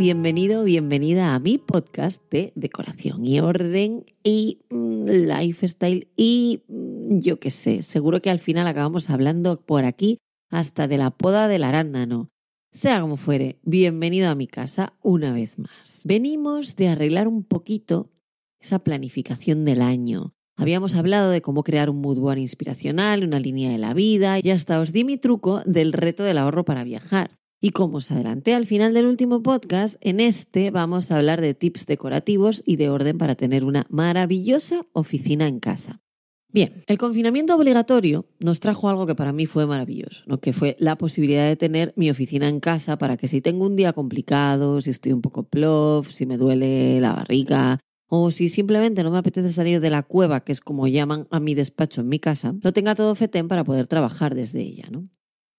Bienvenido, bienvenida a mi podcast de decoración y orden y mm, lifestyle y mm, yo qué sé, seguro que al final acabamos hablando por aquí hasta de la poda del arándano. Sea como fuere, bienvenido a mi casa una vez más. Venimos de arreglar un poquito esa planificación del año. Habíamos hablado de cómo crear un mood board inspiracional, una línea de la vida y hasta os di mi truco del reto del ahorro para viajar. Y como os adelanté al final del último podcast, en este vamos a hablar de tips decorativos y de orden para tener una maravillosa oficina en casa. Bien, el confinamiento obligatorio nos trajo algo que para mí fue maravilloso, ¿no? que fue la posibilidad de tener mi oficina en casa para que si tengo un día complicado, si estoy un poco plof, si me duele la barriga o si simplemente no me apetece salir de la cueva, que es como llaman a mi despacho en mi casa, lo tenga todo fetén para poder trabajar desde ella. ¿no?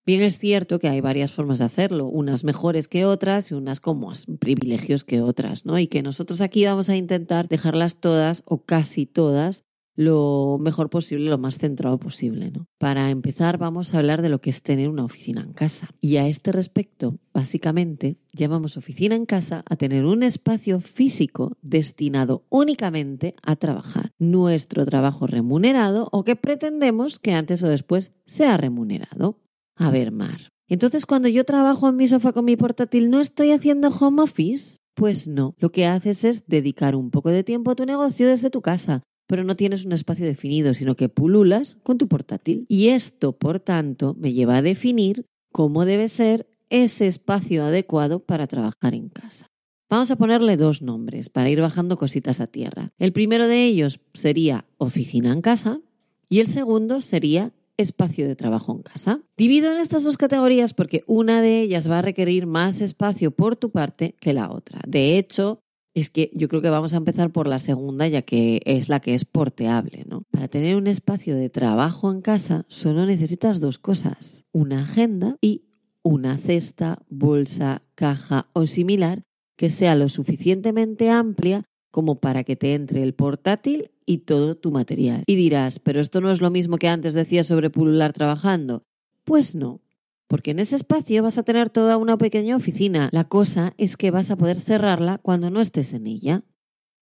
Bien es cierto que hay varias formas de hacerlo, unas mejores que otras y unas con más privilegios que otras, ¿no? Y que nosotros aquí vamos a intentar dejarlas todas o casi todas lo mejor posible, lo más centrado posible, ¿no? Para empezar vamos a hablar de lo que es tener una oficina en casa. Y a este respecto, básicamente, llamamos oficina en casa a tener un espacio físico destinado únicamente a trabajar, nuestro trabajo remunerado o que pretendemos que antes o después sea remunerado. A ver, Mar. Entonces, cuando yo trabajo en mi sofá con mi portátil, ¿no estoy haciendo home office? Pues no. Lo que haces es dedicar un poco de tiempo a tu negocio desde tu casa, pero no tienes un espacio definido, sino que pululas con tu portátil. Y esto, por tanto, me lleva a definir cómo debe ser ese espacio adecuado para trabajar en casa. Vamos a ponerle dos nombres para ir bajando cositas a tierra. El primero de ellos sería oficina en casa y el segundo sería espacio de trabajo en casa. Divido en estas dos categorías porque una de ellas va a requerir más espacio por tu parte que la otra. De hecho, es que yo creo que vamos a empezar por la segunda, ya que es la que es porteable, ¿no? Para tener un espacio de trabajo en casa solo necesitas dos cosas, una agenda y una cesta, bolsa, caja o similar que sea lo suficientemente amplia como para que te entre el portátil y todo tu material. Y dirás, pero esto no es lo mismo que antes decías sobre pulular trabajando. Pues no, porque en ese espacio vas a tener toda una pequeña oficina. La cosa es que vas a poder cerrarla cuando no estés en ella.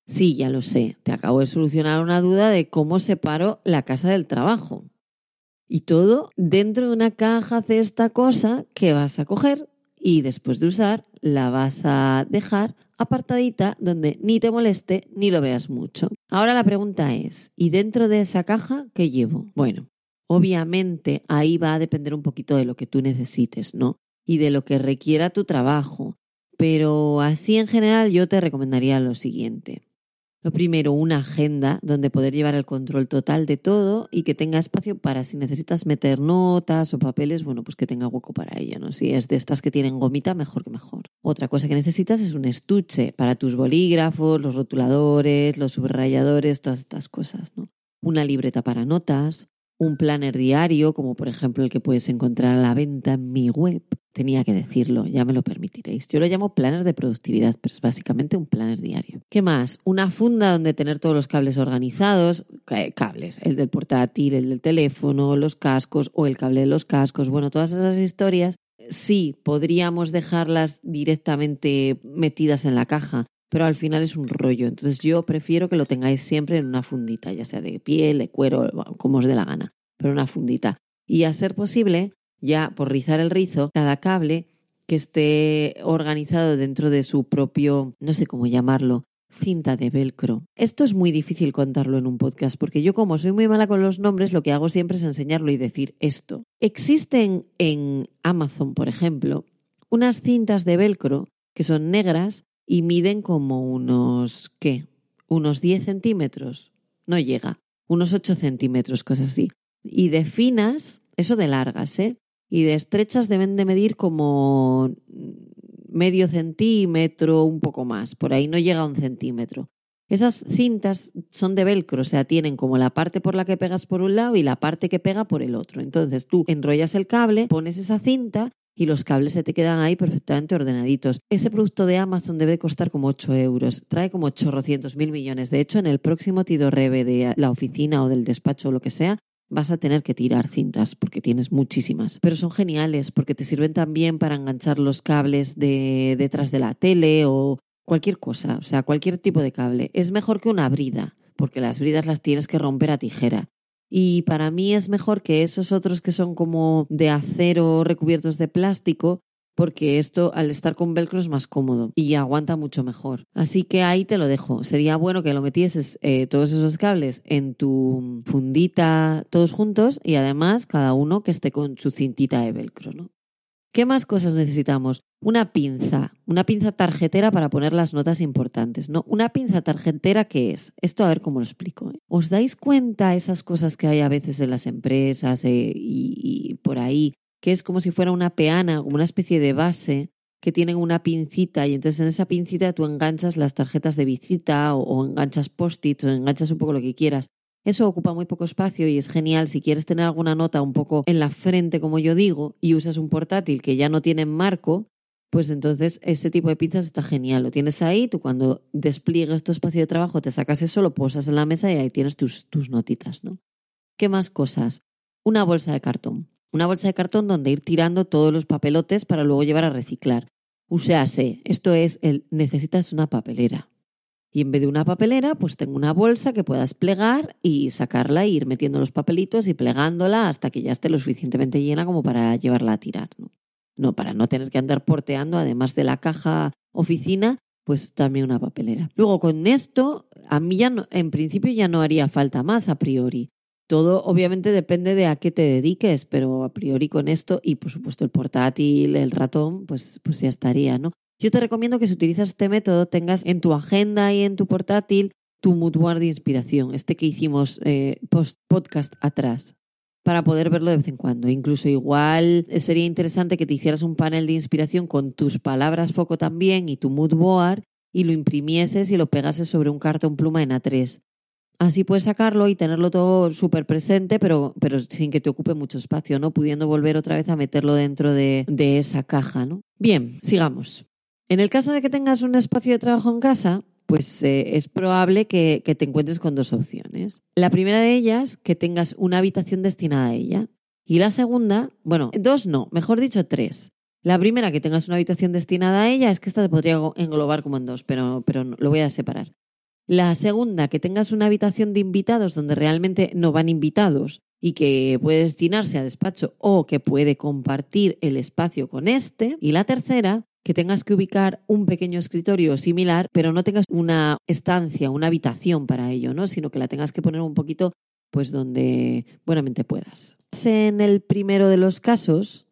Sí, ya lo sé, te acabo de solucionar una duda de cómo separo la casa del trabajo. Y todo dentro de una caja, esta cosa que vas a coger y después de usar la vas a dejar apartadita donde ni te moleste ni lo veas mucho. Ahora la pregunta es, ¿y dentro de esa caja qué llevo? Bueno, obviamente ahí va a depender un poquito de lo que tú necesites, ¿no? Y de lo que requiera tu trabajo. Pero así en general yo te recomendaría lo siguiente. Lo primero, una agenda donde poder llevar el control total de todo y que tenga espacio para si necesitas meter notas o papeles, bueno, pues que tenga hueco para ella, ¿no? Si es de estas que tienen gomita, mejor que mejor. Otra cosa que necesitas es un estuche para tus bolígrafos, los rotuladores, los subrayadores, todas estas cosas, ¿no? Una libreta para notas, un planner diario, como por ejemplo el que puedes encontrar a la venta en mi web. Tenía que decirlo, ya me lo permitiréis. Yo lo llamo planner de productividad, pero es básicamente un planner diario. ¿Qué más? Una funda donde tener todos los cables organizados, cables, el del portátil, el del teléfono, los cascos o el cable de los cascos, bueno, todas esas historias. Sí, podríamos dejarlas directamente metidas en la caja, pero al final es un rollo. Entonces yo prefiero que lo tengáis siempre en una fundita, ya sea de piel, de cuero, como os dé la gana, pero una fundita. Y a ser posible, ya por rizar el rizo, cada cable que esté organizado dentro de su propio, no sé cómo llamarlo, cinta de velcro. Esto es muy difícil contarlo en un podcast porque yo como soy muy mala con los nombres, lo que hago siempre es enseñarlo y decir esto. Existen en Amazon, por ejemplo, unas cintas de velcro que son negras y miden como unos, ¿qué? Unos 10 centímetros. No llega. Unos 8 centímetros, cosas así. Y de finas, eso de largas, ¿eh? Y de estrechas deben de medir como medio centímetro, un poco más, por ahí no llega a un centímetro. Esas cintas son de velcro, o sea, tienen como la parte por la que pegas por un lado y la parte que pega por el otro. Entonces tú enrollas el cable, pones esa cinta y los cables se te quedan ahí perfectamente ordenaditos. Ese producto de Amazon debe costar como 8 euros, trae como 800 mil millones. De hecho, en el próximo Tido Rebe de la oficina o del despacho o lo que sea, vas a tener que tirar cintas porque tienes muchísimas. Pero son geniales porque te sirven también para enganchar los cables de detrás de la tele o cualquier cosa, o sea, cualquier tipo de cable. Es mejor que una brida porque las bridas las tienes que romper a tijera. Y para mí es mejor que esos otros que son como de acero recubiertos de plástico porque esto al estar con velcro es más cómodo y aguanta mucho mejor. Así que ahí te lo dejo. Sería bueno que lo metieses eh, todos esos cables en tu fundita todos juntos y además cada uno que esté con su cintita de velcro, ¿no? ¿Qué más cosas necesitamos? Una pinza, una pinza tarjetera para poner las notas importantes, ¿no? Una pinza tarjetera, ¿qué es? Esto a ver cómo lo explico. ¿eh? ¿Os dais cuenta esas cosas que hay a veces en las empresas eh, y por ahí que es como si fuera una peana, como una especie de base que tienen una pincita y entonces en esa pincita tú enganchas las tarjetas de visita o, enganchas post-its o enganchas un poco lo que quieras. Eso ocupa muy poco espacio y es genial si quieres tener alguna nota un poco en la frente, como yo digo, y usas un portátil que ya no tiene marco, pues entonces este tipo de pinzas está genial. Lo tienes ahí, tú cuando despliegues tu espacio de trabajo te sacas eso, lo posas en la mesa y ahí tienes tus, tus notitas, ¿no? ¿Qué más cosas? Una bolsa de cartón una bolsa de cartón donde ir tirando todos los papelotes para luego llevar a reciclar. Uséase, esto es el necesitas una papelera. Y en vez de una papelera, pues tengo una bolsa que puedas plegar y sacarla e ir metiendo los papelitos y plegándola hasta que ya esté lo suficientemente llena como para llevarla a tirar. ¿no? no, para no tener que andar porteando, además de la caja oficina, pues también una papelera. Luego con esto, a mí ya en principio ya no haría falta más a priori. Todo obviamente depende de a qué te dediques, pero a priori con esto y por supuesto el portátil, el ratón, pues, pues ya estaría, ¿no? Yo te recomiendo que si utilizas este método tengas en tu agenda y en tu portátil tu mood board de inspiración, este que hicimos eh, post podcast atrás, para poder verlo de vez en cuando. Incluso igual sería interesante que te hicieras un panel de inspiración con tus palabras foco también y tu mood board y lo imprimieses y lo pegases sobre un cartón pluma en A3. Así puedes sacarlo y tenerlo todo súper presente, pero, pero sin que te ocupe mucho espacio, ¿no? Pudiendo volver otra vez a meterlo dentro de, esa caja, ¿no? Bien, sigamos. En el caso de que tengas un espacio de trabajo en casa, pues eh, es probable que, que, te encuentres con dos opciones. La primera de ellas, que tengas una habitación destinada a ella. Y la segunda, bueno, dos no, mejor dicho tres. La primera, que tengas una habitación destinada a ella, es que esta te podría englobar como en dos, pero, pero lo voy a separar. La segunda, que tengas una habitación de invitados donde realmente no van invitados y que puede destinarse a despacho o que puede compartir el espacio con este. Y la tercera, que tengas que ubicar un pequeño escritorio similar, pero no tengas una estancia, una habitación para ello, ¿no? Sino que la tengas que poner un poquito pues donde buenamente puedas. En el primero de los casos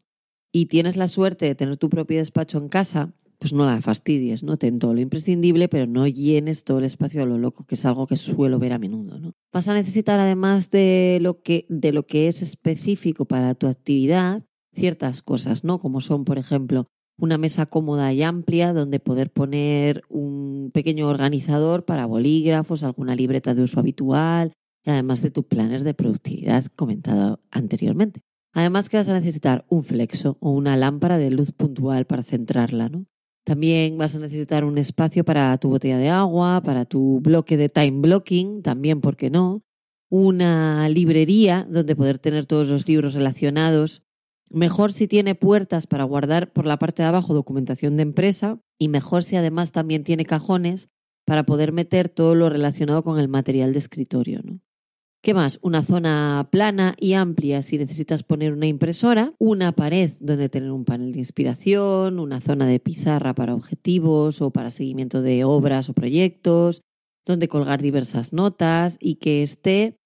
y tienes la suerte de tener tu propio despacho en casa, pues no la fastidies, ¿no? Ten todo lo imprescindible, pero no llenes todo el espacio a lo loco, que es algo que suelo ver a menudo, ¿no? Vas a necesitar, además de lo que, de lo que es específico para tu actividad, ciertas cosas, ¿no? Como son, por ejemplo, una mesa cómoda y amplia donde poder poner un pequeño organizador para bolígrafos, alguna libreta de uso habitual, y además de tus planes de productividad comentado anteriormente. Además que vas a necesitar un flexo o una lámpara de luz puntual para centrarla, ¿no? También vas a necesitar un espacio para tu botella de agua, para tu bloque de time blocking, también, ¿por qué no? Una librería donde poder tener todos los libros relacionados. Mejor si tiene puertas para guardar por la parte de abajo documentación de empresa y mejor si además también tiene cajones para poder meter todo lo relacionado con el material de escritorio. ¿no? ¿Qué más? Una zona plana y amplia si necesitas poner una impresora, una pared donde tener un panel de inspiración, una zona de pizarra para objetivos o para seguimiento de obras o proyectos, donde colgar diversas notas y que esté,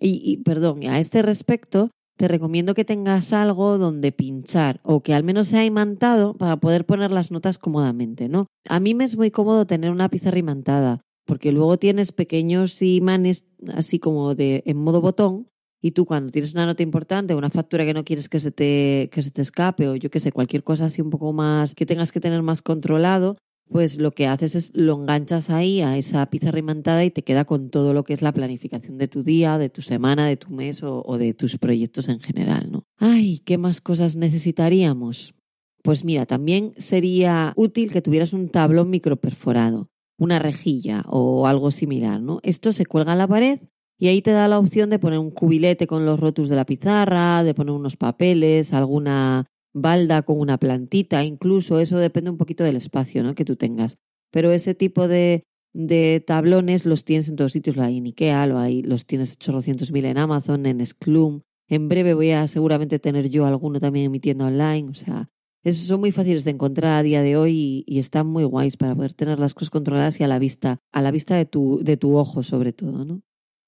y, perdón, a este respecto, te recomiendo que tengas algo donde pinchar o que al menos sea imantado para poder poner las notas cómodamente, ¿no? A mí me es muy cómodo tener una pizarra imantada porque luego tienes pequeños imanes así como de en modo botón y tú cuando tienes una nota importante, una factura que no quieres que se te, que se te escape o yo qué sé, cualquier cosa así un poco más que tengas que tener más controlado, pues lo que haces es lo enganchas ahí a esa pizarra imantada y te queda con todo lo que es la planificación de tu día, de tu semana, de tu mes o, de tus proyectos en general, ¿no? Ay, ¿qué más cosas necesitaríamos? Pues mira, también sería útil que tuvieras un tablón microperforado una rejilla o algo similar, ¿no? Esto se cuelga en la pared y ahí te da la opción de poner un cubilete con los rotos de la pizarra, de poner unos papeles, alguna balda con una plantita, incluso eso depende un poquito del espacio ¿no? que tú tengas. Pero ese tipo de, de tablones los tienes en todos sitios, lo hay en Ikea, lo hay, los tienes chorrocientos mil en Amazon, en Sclum. En breve voy a seguramente tener yo alguno también en mi tienda online, o sea, son muy fáciles de encontrar a día de hoy y, están muy guays para poder tener las cosas controladas y a la vista, a la vista de tu, de tu ojo sobre todo, ¿no?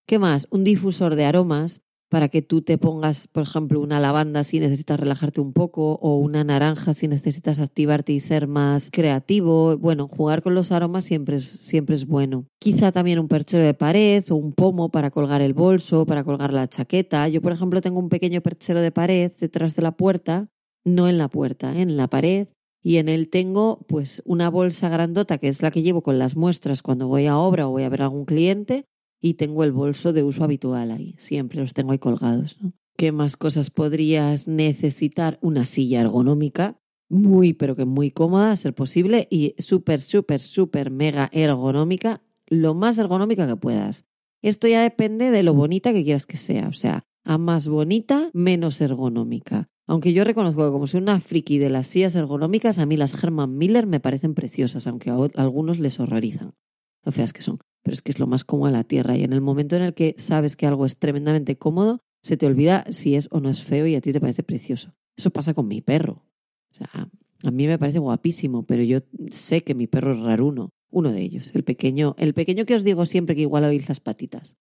¿Qué más? Un difusor de aromas para que tú te pongas, por ejemplo, una lavanda si necesitas relajarte un poco o una naranja si necesitas activarte y ser más creativo. Bueno, jugar con los aromas siempre es, siempre es bueno. Quizá también un perchero de pared o un pomo para colgar el bolso, para colgar la chaqueta. Yo, por ejemplo, tengo un pequeño perchero de pared detrás de la puerta no en la puerta, ¿eh? en la pared. Y en él tengo pues una bolsa grandota que es la que llevo con las muestras cuando voy a obra o voy a ver a algún cliente y tengo el bolso de uso habitual ahí. Siempre los tengo ahí colgados. ¿Qué más cosas podrías necesitar? Una silla ergonómica, muy pero que muy cómoda a ser posible y súper, súper, súper mega ergonómica, lo más ergonómica que puedas. Esto ya depende de lo bonita que quieras que sea. O sea, a más bonita, menos ergonómica. Aunque yo reconozco que como soy una friki de las sillas ergonómicas, a mí las Herman Miller me parecen preciosas, aunque a algunos les horrorizan. Lo feas que son. Pero es que es lo más cómodo de la tierra. Y en el momento en el que sabes que algo es tremendamente cómodo, se te olvida si es o no es feo y a ti te parece precioso. Eso pasa con mi perro. O sea, a mí me parece guapísimo, pero yo sé que mi perro es raruno. Uno de ellos, el pequeño, el pequeño que os digo siempre que igual oís las patitas.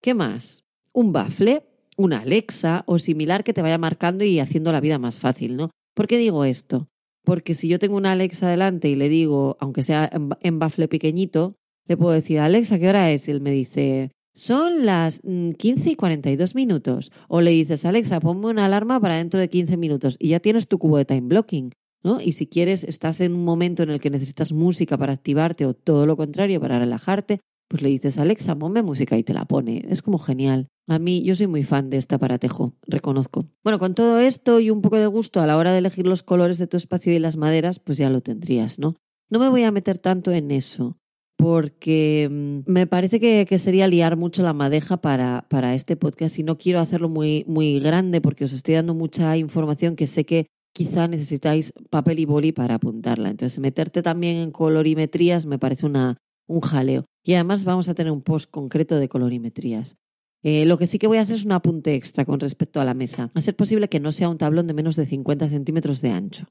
¿Qué más? Un bafle una Alexa o similar que te vaya marcando y haciendo la vida más fácil, ¿no? ¿Por qué digo esto? Porque si yo tengo una Alexa delante y le digo, aunque sea en bafle pequeñito, le puedo decir, Alexa, ¿qué hora es? Y él me dice, son las 15 mm, y 42 minutos. O le dices, Alexa, ponme una alarma para dentro de 15 minutos y ya tienes tu cubo de time blocking. ¿no? Y si quieres, estás en un momento en el que necesitas música para activarte o todo lo contrario, para relajarte, pues le dices, Alexa, ponme música y te la pone. Es como genial. A mí, yo soy muy fan de este aparatejo, reconozco. Bueno, con todo esto y un poco de gusto a la hora de elegir los colores de tu espacio y las maderas, pues ya lo tendrías, ¿no? No me voy a meter tanto en eso, porque mm, me parece que, sería liar mucho la madeja para, para este podcast y no quiero hacerlo muy, muy grande porque os estoy dando mucha información que sé que quizá necesitáis papel y boli para apuntarla. Entonces, meterte también en colorimetrías me parece una, un jaleo. Y además vamos a tener un post concreto de colorimetrías. Eh, lo que sí que voy a hacer es un apunte extra con respecto a la mesa. A ser posible que no sea un tablón de menos de 50 centímetros de ancho.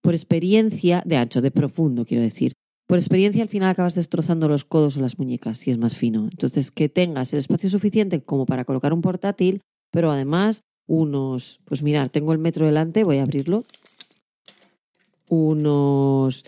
Por experiencia, de ancho, de profundo, quiero decir. Por experiencia, al final acabas destrozando los codos o las muñecas si es más fino. Entonces, que tengas el espacio suficiente como para colocar un portátil, pero además unos, pues mirar, tengo el metro delante, voy a abrirlo. Unos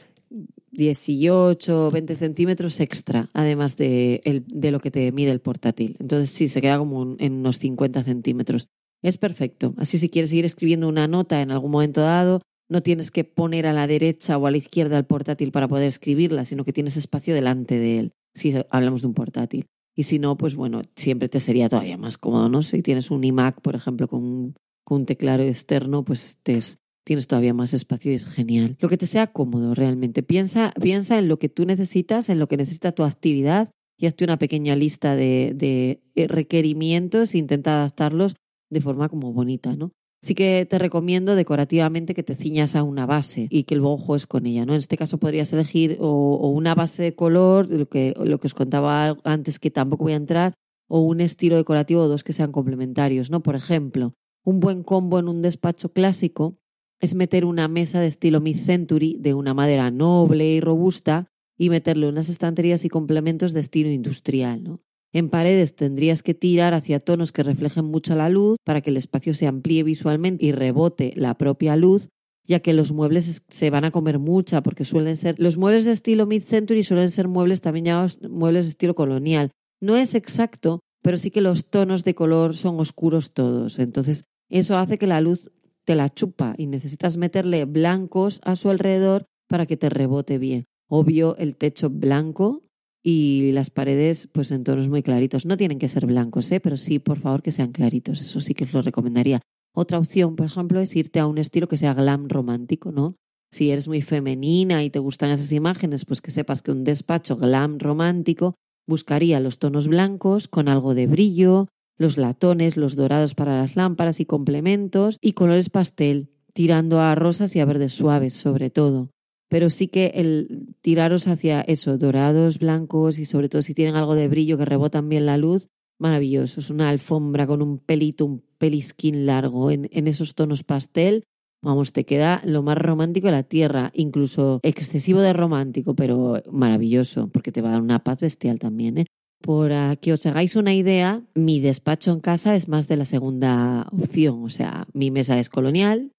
18 o 20 centímetros extra, además de, de, lo que te mide el portátil. Entonces sí, se queda como en unos 50 centímetros. Es perfecto. Así si quieres seguir escribiendo una nota en algún momento dado, no tienes que poner a la derecha o a la izquierda el portátil para poder escribirla, sino que tienes espacio delante de él, si hablamos de un portátil. Y si no, pues bueno, siempre te sería todavía más cómodo, ¿no? Si tienes un iMac, por ejemplo, con un, con un teclado externo, pues te es tienes todavía más espacio y es genial. Lo que te sea cómodo realmente. Piensa, piensa en lo que tú necesitas, en lo que necesita tu actividad y hazte una pequeña lista de, eh, requerimientos e intenta adaptarlos de forma como bonita, ¿no? Sí que te recomiendo decorativamente que te ciñas a una base y que luego juegues con ella, ¿no? En este caso podrías elegir o, una base de color, lo que, lo que os contaba antes que tampoco voy a entrar, o un estilo decorativo o dos que sean complementarios, ¿no? Por ejemplo, un buen combo en un despacho clásico es meter una mesa de estilo mid-century de una madera noble y robusta y meterle unas estanterías y complementos de estilo industrial. En paredes tendrías que tirar hacia tonos que reflejen mucho la luz para que el espacio se amplíe visualmente y rebote la propia luz, ya que los muebles se van a comer mucha porque suelen ser los muebles de estilo mid-century suelen ser muebles también llamados muebles de estilo colonial. No es exacto, pero sí que los tonos de color son oscuros todos. Entonces, eso hace que la luz te la chupa y necesitas meterle blancos a su alrededor para que te rebote bien. Obvio, el techo blanco y las paredes pues en tonos muy claritos. No tienen que ser blancos, ¿eh? pero sí, por favor, que sean claritos. Eso sí que os lo recomendaría. Otra opción, por ejemplo, es irte a un estilo que sea glam romántico, ¿no? Si eres muy femenina y te gustan esas imágenes, pues que sepas que un despacho glam romántico buscaría los tonos blancos con algo de brillo, los latones, los dorados para las lámparas y complementos y colores pastel, tirando a rosas y a verdes suaves sobre todo pero sí que el tiraros hacia eso, dorados, blancos y sobre todo si tienen algo de brillo que rebotan bien la luz, maravilloso. Es una alfombra con un pelito, un pelisquín largo en, en esos tonos pastel. Vamos, te queda lo más romántico de la tierra, incluso excesivo de romántico, pero maravilloso, porque te va a dar una paz bestial también. ¿eh? Por que os hagáis una idea, mi despacho en casa es más de la segunda opción. O sea, mi mesa es colonial,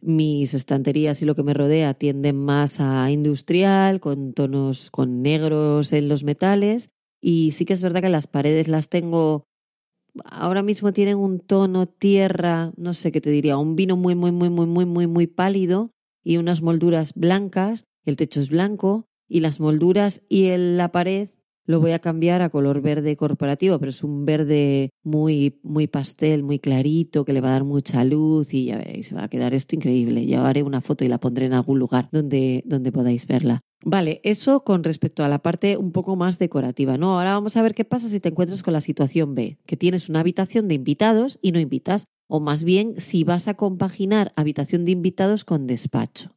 mis estanterías y lo que me rodea tienden más a industrial, con tonos con negros en los metales. Y sí que es verdad que las paredes las tengo, ahora mismo tienen un tono tierra, no sé qué te diría, un vino muy, muy, muy, muy, muy, muy, muy pálido y unas molduras blancas. El techo es blanco y las molduras y la pared lo voy a cambiar a color verde corporativo, pero es un verde muy, muy pastel, muy clarito, que le va a dar mucha luz y ya veréis, va a quedar esto increíble. Ya haré una foto y la pondré en algún lugar donde, donde podáis verla. Vale, eso con respecto a la parte un poco más decorativa, ¿no? Ahora vamos a ver qué pasa si te encuentras con la situación B, que tienes una habitación de invitados y no invitas, o más bien si vas a compaginar habitación de invitados con despacho.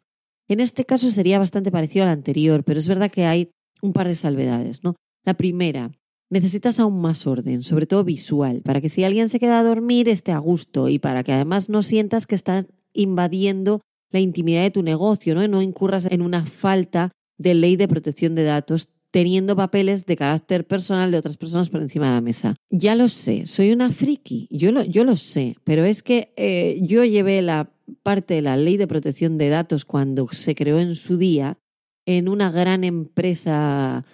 En este caso sería bastante parecido al anterior, pero es verdad que hay un par de salvedades, ¿no? La primera, necesitas aún más orden, sobre todo visual, para que si alguien se queda a dormir esté a gusto y para que además no sientas que estás invadiendo la intimidad de tu negocio, ¿no? No incurras en una falta de ley de protección de datos teniendo papeles de carácter personal de otras personas por encima de la mesa. Ya lo sé, soy una friki, yo lo, yo lo sé, pero es que eh, yo llevé la parte de la ley de protección de datos cuando se creó en su día en una gran empresa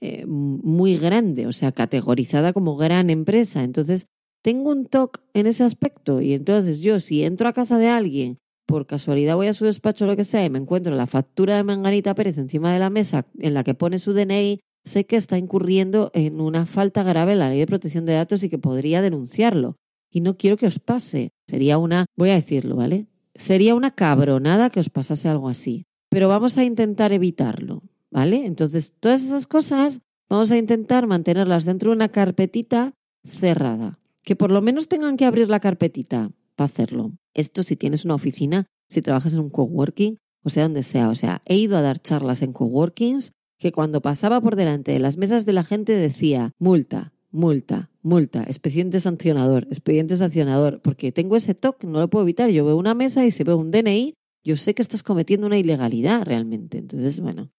eh, muy grande, o sea, categorizada como gran empresa. Entonces, tengo un TOC en ese aspecto y entonces yo si entro a casa de alguien, por casualidad voy a su despacho o lo que sea y me encuentro la factura de Manganita Pérez encima de la mesa en la que pone su DNI, sé que está incurriendo en una falta grave en la ley de protección de datos y que podría denunciarlo. Y no quiero que os pase. Sería una, voy a decirlo, ¿vale? Sería una cabronada que os pasase algo así. Pero vamos a intentar evitarlo. ¿Vale? Entonces, todas esas cosas vamos a intentar mantenerlas dentro de una carpetita cerrada, que por lo menos tengan que abrir la carpetita para hacerlo. Esto si tienes una oficina, si trabajas en un coworking, o sea, donde sea. O sea, he ido a dar charlas en coworkings que cuando pasaba por delante de las mesas de la gente decía multa, multa, multa, expediente sancionador, expediente sancionador, porque tengo ese toque, no lo puedo evitar. Yo veo una mesa y se ve un DNI, yo sé que estás cometiendo una ilegalidad realmente. Entonces, bueno,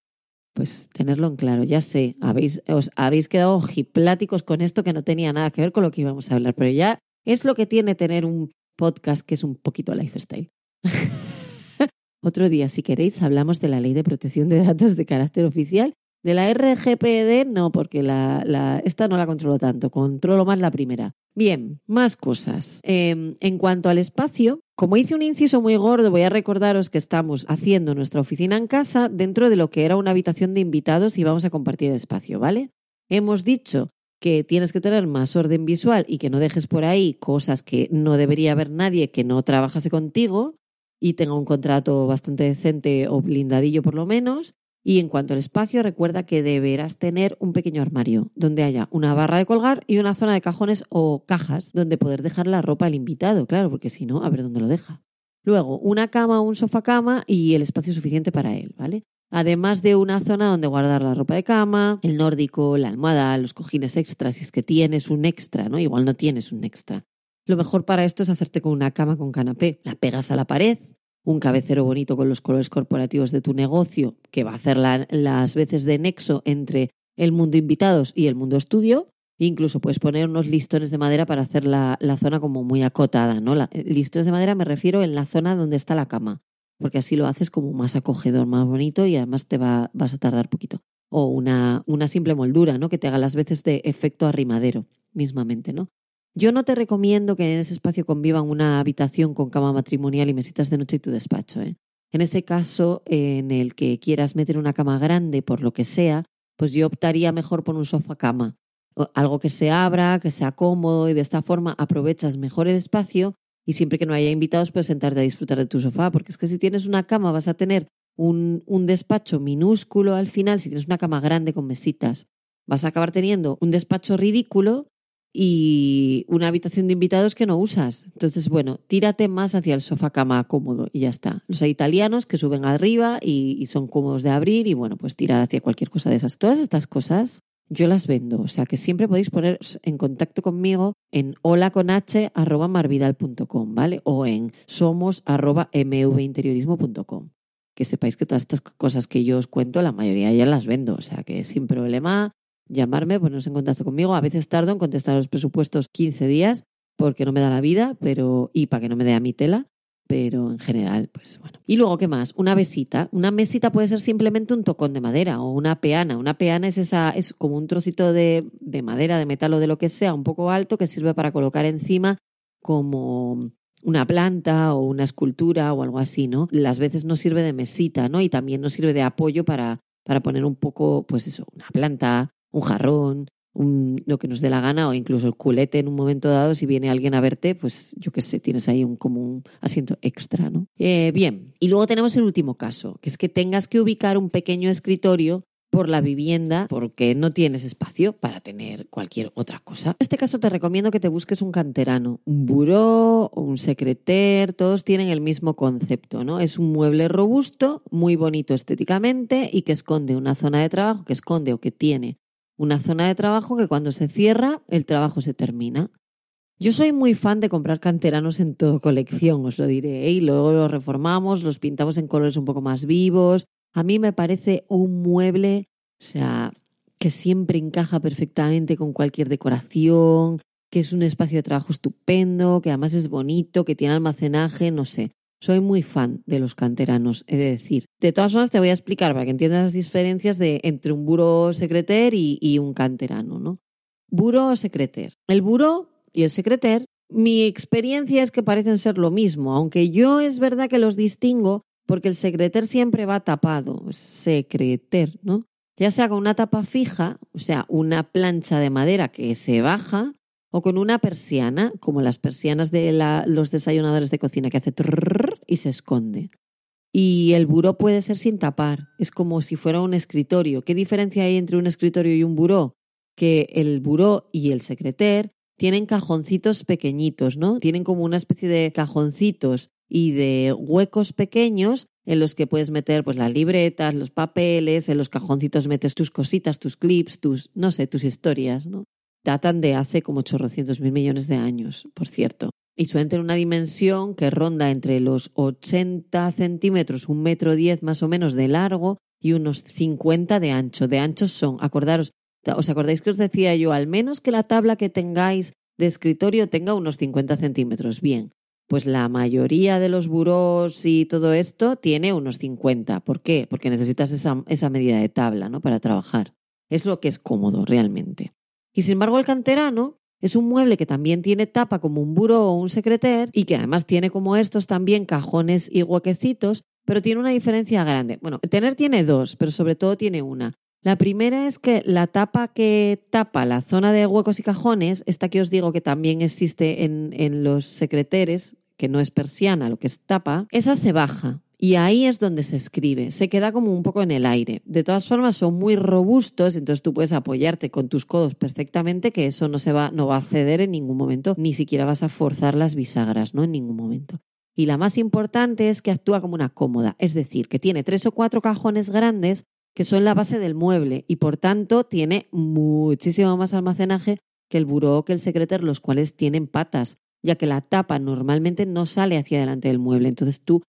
pues tenerlo en claro. Ya sé, habéis, os habéis quedado ojipláticos con esto que no tenía nada que ver con lo que íbamos a hablar, pero ya es lo que tiene tener un podcast que es un poquito lifestyle. Otro día, si queréis, hablamos de la ley de protección de datos de carácter oficial. De la RGPD no, porque la, la, esta no la controlo tanto, controlo más la primera. Bien, más cosas. Em, en cuanto al espacio, como hice un inciso muy gordo, voy a recordaros que estamos haciendo nuestra oficina en casa dentro de lo que era una habitación de invitados y vamos a compartir espacio, ¿vale? Hemos dicho que tienes que tener más orden visual y que no dejes por ahí cosas que no debería haber nadie que no trabajase contigo y tenga un contrato bastante decente o blindadillo por lo menos. Y en cuanto al espacio, recuerda que deberás tener un pequeño armario donde haya una barra de colgar y una zona de cajones o cajas donde poder dejar la ropa al invitado, claro, porque si no, a ver dónde lo deja. Luego, una cama o un sofá cama y el espacio suficiente para él, ¿vale? además de una zona donde guardar la ropa de cama, el nórdico, la almohada, los cojines extras, si es que tienes un extra, ¿no? Igual no tienes un extra. Lo mejor para esto es hacerte con una cama con canapé. La pegas a la pared, un cabecero bonito con los colores corporativos de tu negocio, que va a hacer las veces de nexo entre el mundo invitados y el mundo estudio. Incluso puedes poner unos listones de madera para hacer la, zona como muy acotada, ¿no? listones de madera me refiero en la zona donde está la cama porque así lo haces como más acogedor, más bonito y además te va, vas a tardar poquito. O una, una simple moldura, ¿no? Que te haga las veces de efecto arrimadero, mismamente, ¿no? Yo no te recomiendo que en ese espacio convivan una habitación con cama matrimonial y mesitas de noche y tu despacho. ¿eh? En ese caso, en el que quieras meter una cama grande, por lo que sea, pues yo optaría mejor por un sofá cama. Algo que se abra, que sea cómodo y de esta forma aprovechas mejor el espacio y siempre que no haya invitados puedes sentarte a disfrutar de tu sofá, porque es que si tienes una cama vas a tener un, un despacho minúsculo al final, si tienes una cama grande con mesitas, vas a acabar teniendo un despacho ridículo y una habitación de invitados que no usas. Entonces, bueno, tírate más hacia el sofá cama cómodo y ya está. Los hay italianos que suben arriba y, son cómodos de abrir y bueno, pues tirar hacia cualquier cosa de esas. Todas estas cosas yo las vendo. O sea que siempre podéis poneros en contacto conmigo en holaconh.marvidal.com, ¿vale? O en somos.mvinteriorismo.com. Que sepáis que todas estas cosas que yo os cuento, la mayoría ya las vendo. O sea que sin problema llamarme, poneros en contacto conmigo. A veces tardo en contestar los presupuestos 15 días porque no me da la vida, pero y para que no me dé a mi tela, pero en general, pues bueno. Y luego, ¿qué más? Una mesita. Una mesita puede ser simplemente un tocón de madera o una peana. Una peana es esa, es como un trocito de, de madera, de metal o de lo que sea, un poco alto, que sirve para colocar encima como una planta o una escultura o algo así, ¿no? Las veces no sirve de mesita, ¿no? Y también nos sirve de apoyo para, para poner un poco, pues eso, una planta, un jarrón, lo que nos dé la gana o incluso el culete en un momento dado, si viene alguien a verte, pues yo qué sé, tienes ahí un, como un asiento extra, ¿no? Eh, bien, y luego tenemos el último caso, que es que tengas que ubicar un pequeño escritorio por la vivienda porque no tienes espacio para tener cualquier otra cosa. En este caso te recomiendo que te busques un canterano, un buró un secreter, todos tienen el mismo concepto, ¿no? Es un mueble robusto, muy bonito estéticamente y que esconde una zona de trabajo, que esconde o que tiene una zona de trabajo que cuando se cierra, el trabajo se termina. Yo soy muy fan de comprar canteranos en todo colección, os lo diré, ¿eh? y luego los reformamos, los pintamos en colores un poco más vivos. A mí me parece un mueble, o sea, que siempre encaja perfectamente con cualquier decoración, que es un espacio de trabajo estupendo, que además es bonito, que tiene almacenaje, no sé. Soy muy fan de los canteranos, he de decir. De todas formas, te voy a explicar para que entiendas las diferencias de, entre un buro secreter y, un canterano, ¿no? Buro secreter. El buro y el secreter, mi experiencia es que parecen ser lo mismo, aunque yo es verdad que los distingo porque el secreter siempre va tapado, secreter, ¿no? Ya sea con una tapa fija, o sea, una plancha de madera que se baja, o con una persiana, como las persianas de los desayunadores de cocina que hace y se esconde. Y el buró puede ser sin tapar, es como si fuera un escritorio. ¿Qué diferencia hay entre un escritorio y un buró? Que el buró y el secreter tienen cajoncitos pequeñitos, ¿no? Tienen como una especie de cajoncitos y de huecos pequeños en los que puedes meter pues las libretas, los papeles, en los cajoncitos metes tus cositas, tus clips, tus, no sé, tus historias, ¿no? Datan de hace como 800 mil millones de años, por cierto. Y suelen tener una dimensión que ronda entre los 80 centímetros, un metro diez más o menos de largo y unos 50 de ancho. De anchos son, acordaros, ¿os acordáis que os decía yo? Al menos que la tabla que tengáis de escritorio tenga unos 50 centímetros. Bien, pues la mayoría de los burós y todo esto tiene unos 50. ¿Por qué? Porque necesitas esa, esa medida de tabla ¿no? para trabajar. Es lo que es cómodo realmente. Y sin embargo, el canterano es un mueble que también tiene tapa como un buró o un secreter y que además tiene como estos también cajones y huequecitos, pero tiene una diferencia grande. Bueno, tener tiene dos, pero sobre todo tiene una. La primera es que la tapa que tapa la zona de huecos y cajones, esta que os digo que también existe en, en los secreteres, que no es persiana, lo que es tapa, esa se baja. Y ahí es donde se escribe, se queda como un poco en el aire. De todas formas son muy robustos, entonces tú puedes apoyarte con tus codos perfectamente, que eso no se va, no va a ceder en ningún momento, ni siquiera vas a forzar las bisagras, ¿no? En ningún momento. Y la más importante es que actúa como una cómoda, es decir, que tiene tres o cuatro cajones grandes que son la base del mueble y por tanto tiene muchísimo más almacenaje que el buró o que el secreter, los cuales tienen patas, ya que la tapa normalmente no sale hacia delante del mueble. Entonces tú,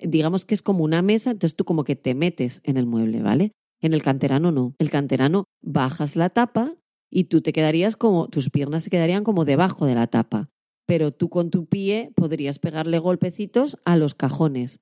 digamos que es como una mesa, entonces tú como que te metes en el mueble, ¿vale? En el canterano no. El canterano bajas la tapa y tú te quedarías como, tus piernas se quedarían como debajo de la tapa, pero tú con tu pie podrías pegarle golpecitos a los cajones.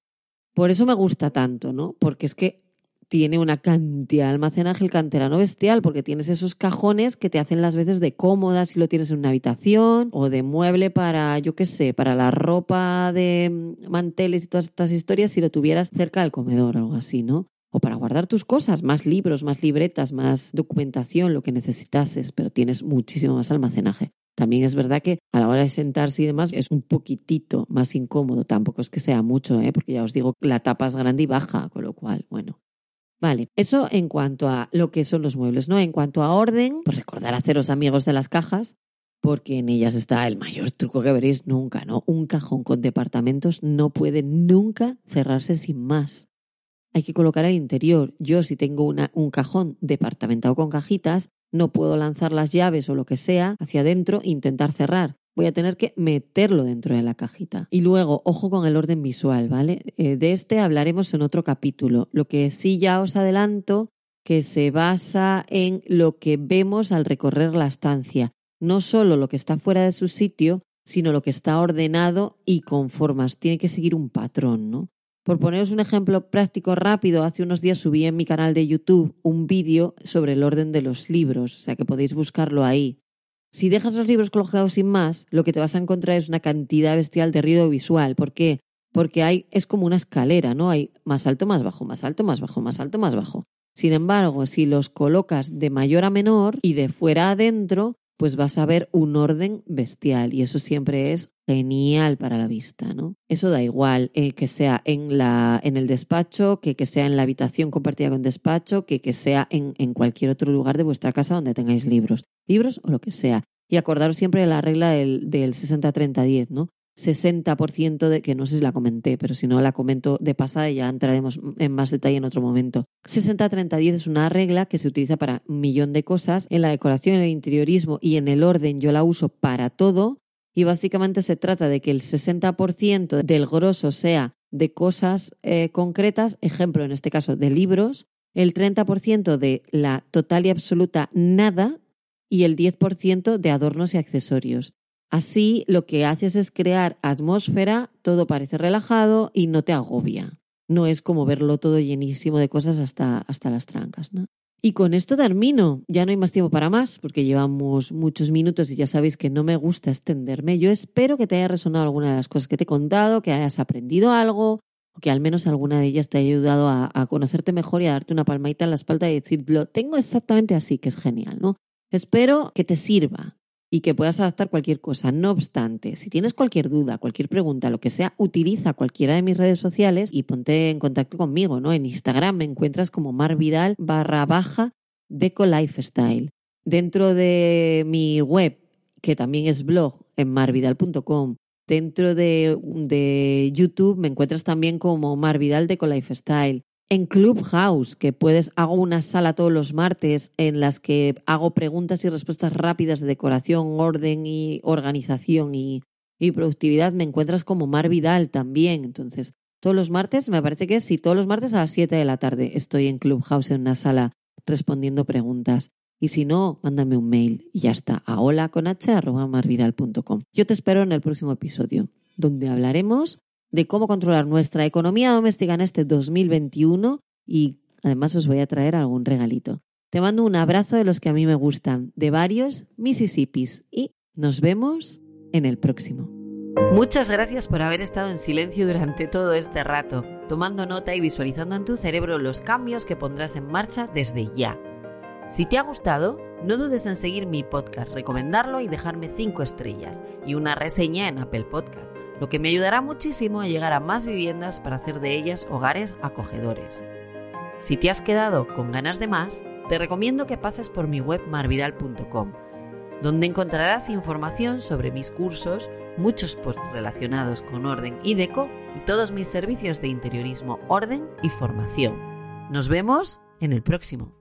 Por eso me gusta tanto, ¿no? Porque es que tiene una cantidad de almacenaje el canterano bestial, porque tienes esos cajones que te hacen las veces de cómoda si lo tienes en una habitación o de mueble para, yo qué sé, para la ropa de manteles y todas estas historias si lo tuvieras cerca del comedor o algo así, ¿no? O para guardar tus cosas, más libros, más libretas, más documentación, lo que necesitases, pero tienes muchísimo más almacenaje. También es verdad que a la hora de sentarse y demás es un poquitito más incómodo. Tampoco es que sea mucho, ¿eh? porque ya os digo, la tapa es grande y baja, con lo cual, bueno, Vale, eso en cuanto a lo que son los muebles, ¿no? En cuanto a orden, pues recordar haceros amigos de las cajas, porque en ellas está el mayor truco que veréis nunca, ¿no? Un cajón con departamentos no puede nunca cerrarse sin más. Hay que colocar el interior. Yo si tengo una, un cajón departamentado con cajitas, no puedo lanzar las llaves o lo que sea hacia adentro e intentar cerrar voy a tener que meterlo dentro de la cajita. Y luego, ojo con el orden visual, ¿vale? Eh, de este hablaremos en otro capítulo. Lo que sí ya os adelanto que se basa en lo que vemos al recorrer la estancia, no solo lo que está fuera de su sitio, sino lo que está ordenado y con formas. Tiene que seguir un patrón, ¿no? Por poneros un ejemplo práctico rápido, hace unos días subí en mi canal de YouTube un vídeo sobre el orden de los libros, o sea que podéis buscarlo ahí. Si dejas los libros colocados sin más, lo que te vas a encontrar es una cantidad bestial de ruido visual. ¿Por qué? Porque hay, es como una escalera, ¿no? Hay más alto, más bajo, más alto, más bajo, más alto, más bajo. Sin embargo, si los colocas de mayor a menor y de fuera a adentro, pues vas a ver un orden bestial y eso siempre es genial para la vista, ¿no? Eso da igual eh, que sea en, la, en el despacho, que, que sea en la habitación compartida con despacho, que, que sea en, en cualquier otro lugar de vuestra casa donde tengáis libros, libros o lo que sea. Y acordaros siempre de la regla del, del 60-30-10, ¿no? 60% de, que no sé si la comenté, pero si no la comento de pasada y ya entraremos en más detalle en otro momento. 60-30-10 es una regla que se utiliza para un millón de cosas. En la decoración, en el interiorismo y en el orden yo la uso para todo. Y básicamente se trata de que el 60% del grosso sea de cosas eh, concretas, ejemplo en este caso de libros, el 30% de la total y absoluta nada y el 10% de adornos y accesorios. Así lo que haces es crear atmósfera, todo parece relajado y no te agobia. No es como verlo todo llenísimo de cosas hasta, hasta las trancas. ¿no? Y con esto termino. Ya no hay más tiempo para más porque llevamos muchos minutos y ya sabéis que no me gusta extenderme. Yo espero que te haya resonado alguna de las cosas que te he contado, que hayas aprendido algo o que al menos alguna de ellas te haya ayudado a, a conocerte mejor y a darte una palmadita en la espalda y decir, lo tengo exactamente así, que es genial, ¿no? Espero que te sirva, y que puedas adaptar cualquier cosa. No obstante, si tienes cualquier duda, cualquier pregunta, lo que sea, utiliza cualquiera de mis redes sociales y ponte en contacto conmigo, ¿no? En Instagram me encuentras como marvidal barra baja deco lifestyle. Dentro de mi web, que también es blog, en marvidal.com, dentro de, YouTube me encuentras también como marvidal deco lifestyle en Clubhouse, que puedes, hago una sala todos los martes en las que hago preguntas y respuestas rápidas de decoración, orden y organización y, productividad. Me encuentras como Mar Vidal también. Entonces, todos los martes, me parece que sí, todos los martes a las 7 de la tarde estoy en Clubhouse en una sala respondiendo preguntas. Y si no, mándame un mail y ya está, a hola con Yo te espero en el próximo episodio, donde hablaremos de cómo controlar nuestra economía doméstica en este 2021 y además os voy a traer algún regalito. Te mando un abrazo de los que a mí me gustan, de varios Mississippis y nos vemos en el próximo. Muchas gracias por haber estado en silencio durante todo este rato, tomando nota y visualizando en tu cerebro los cambios que pondrás en marcha desde ya. Si te ha gustado, no dudes en seguir mi podcast, recomendarlo y dejarme 5 estrellas y una reseña en Apple Podcast lo que me ayudará muchísimo a llegar a más viviendas para hacer de ellas hogares acogedores. Si te has quedado con ganas de más, te recomiendo que pases por mi web marvidal.com, donde encontrarás información sobre mis cursos, muchos posts relacionados con orden y deco y todos mis servicios de interiorismo, orden y formación. Nos vemos en el próximo.